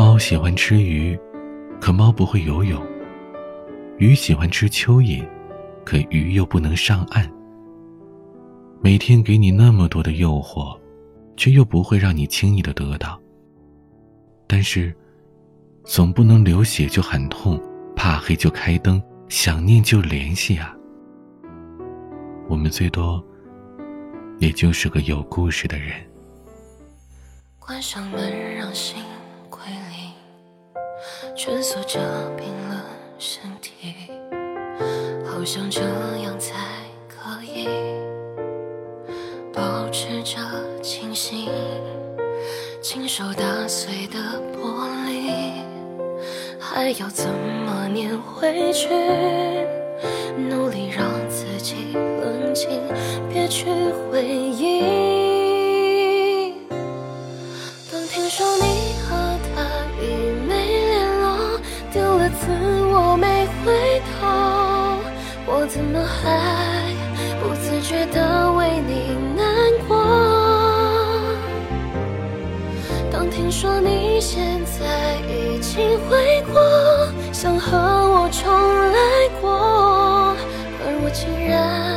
猫喜欢吃鱼，可猫不会游泳；鱼喜欢吃蚯蚓，可鱼又不能上岸。每天给你那么多的诱惑，却又不会让你轻易的得到。但是，总不能流血就喊痛，怕黑就开灯，想念就联系啊。我们最多，也就是个有故事的人。关上门，让心归来，蜷缩着冰冷身体，好像这样才可以保持着清醒。亲手打碎的玻璃，还要怎么粘回去？努力让自己冷静，别去回忆。次我没回头，我怎么还不自觉的为你难过？当听说你现在已经回国，想和我重来过，而我竟然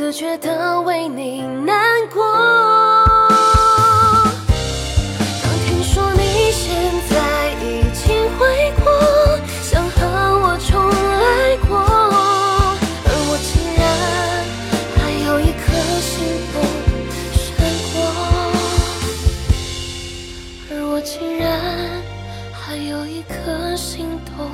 自觉地为你难过？当听说你现在已经回国，想和我重来过，而我竟然还有一颗心动闪过。而我竟然还有一颗心动。